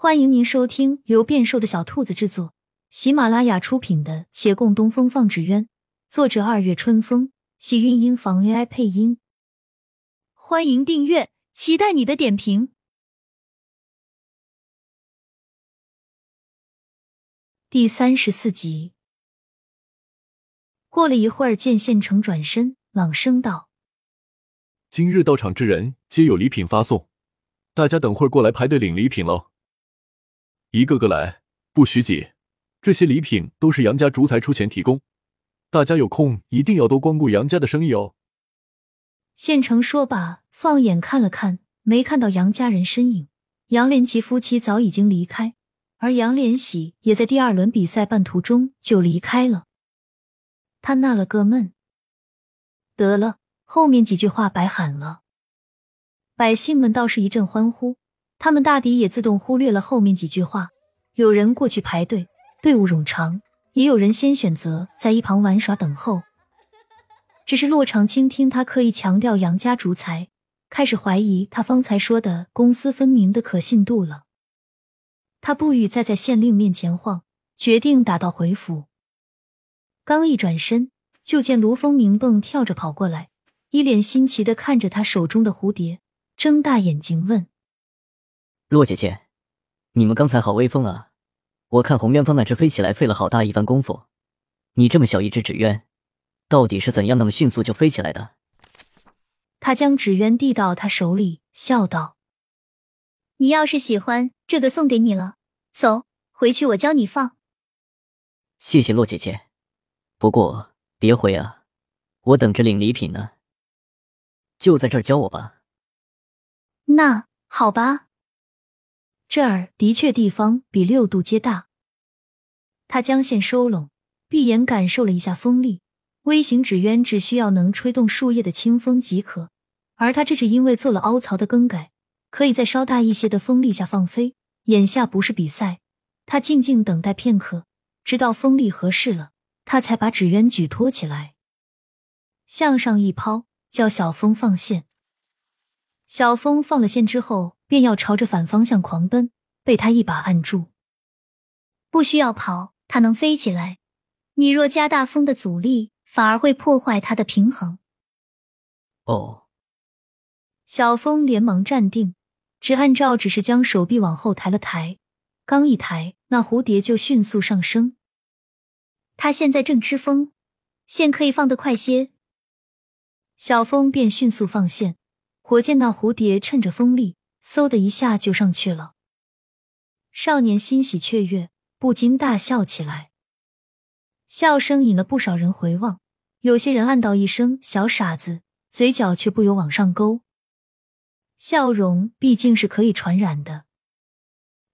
欢迎您收听由变瘦的小兔子制作、喜马拉雅出品的《且共东风放纸鸢》，作者二月春风，喜韵音房 AI 配音。欢迎订阅，期待你的点评。第三十四集。过了一会儿，见县城转身，朗声道：“今日到场之人皆有礼品发送，大家等会儿过来排队领礼品喽。”一个个来，不许挤。这些礼品都是杨家竹财出钱提供，大家有空一定要多光顾杨家的生意哦。县城说罢，放眼看了看，没看到杨家人身影。杨连奇夫妻早已经离开，而杨连喜也在第二轮比赛半途中就离开了。他纳了个闷，得了，后面几句话白喊了。百姓们倒是一阵欢呼。他们大抵也自动忽略了后面几句话。有人过去排队，队伍冗长；也有人先选择在一旁玩耍等候。只是骆长青听他刻意强调杨家竹财，开始怀疑他方才说的公私分明的可信度了。他不语再在县令面前晃，决定打道回府。刚一转身，就见卢峰明蹦跳着跑过来，一脸新奇的看着他手中的蝴蝶，睁大眼睛问。洛姐姐，你们刚才好威风啊！我看红鸢方那只飞起来费了好大一番功夫，你这么小一只纸鸢，到底是怎样那么迅速就飞起来的？他将纸鸢递到他手里，笑道：“你要是喜欢这个，送给你了。走，回去我教你放。”谢谢洛姐姐，不过别回啊，我等着领礼品呢。就在这儿教我吧。那好吧。这儿的确地方比六度街大。他将线收拢，闭眼感受了一下风力。微型纸鸢只需要能吹动树叶的清风即可，而他这只因为做了凹槽的更改，可以在稍大一些的风力下放飞。眼下不是比赛，他静静等待片刻，直到风力合适了，他才把纸鸢举托起来，向上一抛，叫小风放线。小风放了线之后。便要朝着反方向狂奔，被他一把按住。不需要跑，它能飞起来。你若加大风的阻力，反而会破坏它的平衡。哦。小风连忙站定，只按照只是将手臂往后抬了抬。刚一抬，那蝴蝶就迅速上升。它现在正吃风，线可以放得快些。小风便迅速放线，火箭那蝴蝶趁着风力。嗖的一下就上去了，少年欣喜雀跃，不禁大笑起来。笑声引了不少人回望，有些人暗道一声“小傻子”，嘴角却不由往上勾。笑容毕竟是可以传染的。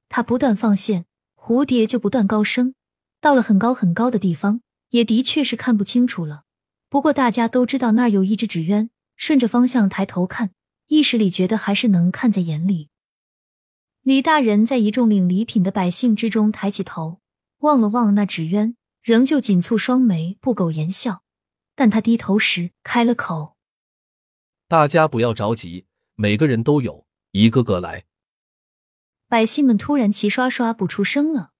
他不断放线，蝴蝶就不断高升，到了很高很高的地方，也的确是看不清楚了。不过大家都知道那儿有一只纸鸢，顺着方向抬头看。意识里觉得还是能看在眼里。李大人在一众领礼品的百姓之中抬起头，望了望那纸鸢，仍旧紧蹙双眉，不苟言笑。但他低头时开了口：“大家不要着急，每个人都有，一个个来。”百姓们突然齐刷刷不出声了。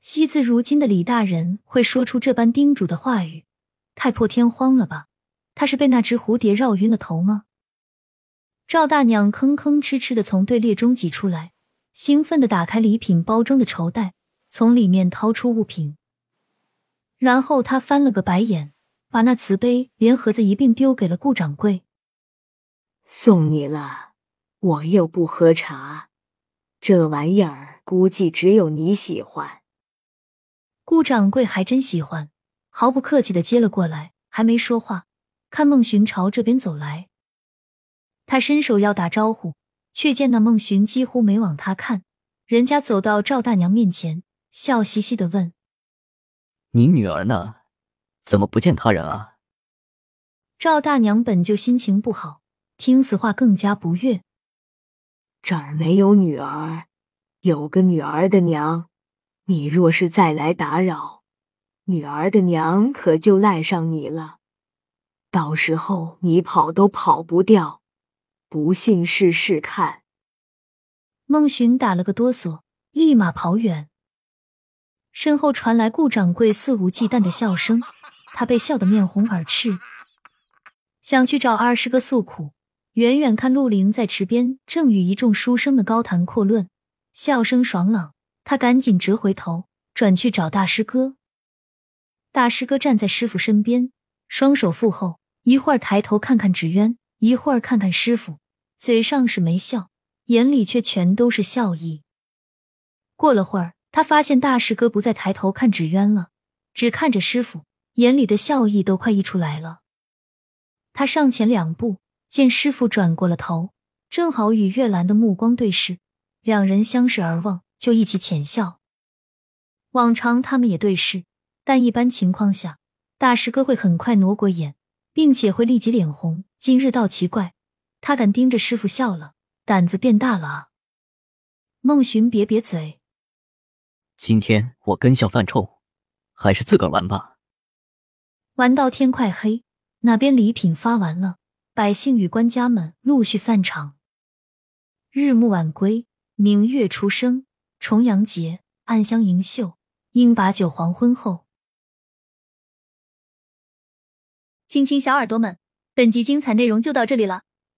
惜字如金的李大人会说出这般叮嘱的话语，太破天荒了吧？他是被那只蝴蝶绕晕了头吗？赵大娘吭吭哧哧的从队列中挤出来，兴奋的打开礼品包装的绸袋，从里面掏出物品。然后她翻了个白眼，把那瓷杯连盒子一并丢给了顾掌柜。送你了，我又不喝茶，这玩意儿估计只有你喜欢。顾掌柜还真喜欢，毫不客气的接了过来，还没说话，看孟寻朝这边走来。他伸手要打招呼，却见那孟寻几乎没往他看。人家走到赵大娘面前，笑嘻嘻的问：“你女儿呢？怎么不见他人啊？”赵大娘本就心情不好，听此话更加不悦：“这儿没有女儿，有个女儿的娘。你若是再来打扰，女儿的娘可就赖上你了。到时候你跑都跑不掉。”不信试试看。孟寻打了个哆嗦，立马跑远。身后传来顾掌柜肆无忌惮的笑声，他被笑得面红耳赤，想去找二师哥诉苦。远远看陆凌在池边正与一众书生们高谈阔论，笑声爽朗，他赶紧折回头，转去找大师哥。大师哥站在师傅身边，双手负后，一会儿抬头看看纸鸢，一会儿看看师傅，嘴上是没笑，眼里却全都是笑意。过了会儿。他发现大师哥不再抬头看纸鸢了，只看着师傅，眼里的笑意都快溢出来了。他上前两步，见师傅转过了头，正好与月兰的目光对视，两人相视而望，就一起浅笑。往常他们也对视，但一般情况下，大师哥会很快挪过眼，并且会立即脸红。今日倒奇怪，他敢盯着师傅笑了，胆子变大了啊！孟寻瘪瘪嘴。今天我跟笑犯冲，还是自个儿玩吧。玩到天快黑，那边礼品发完了，百姓与官家们陆续散场。日暮晚归，明月初升，重阳节，暗香盈袖，应把酒黄昏后。亲亲小耳朵们，本集精彩内容就到这里了，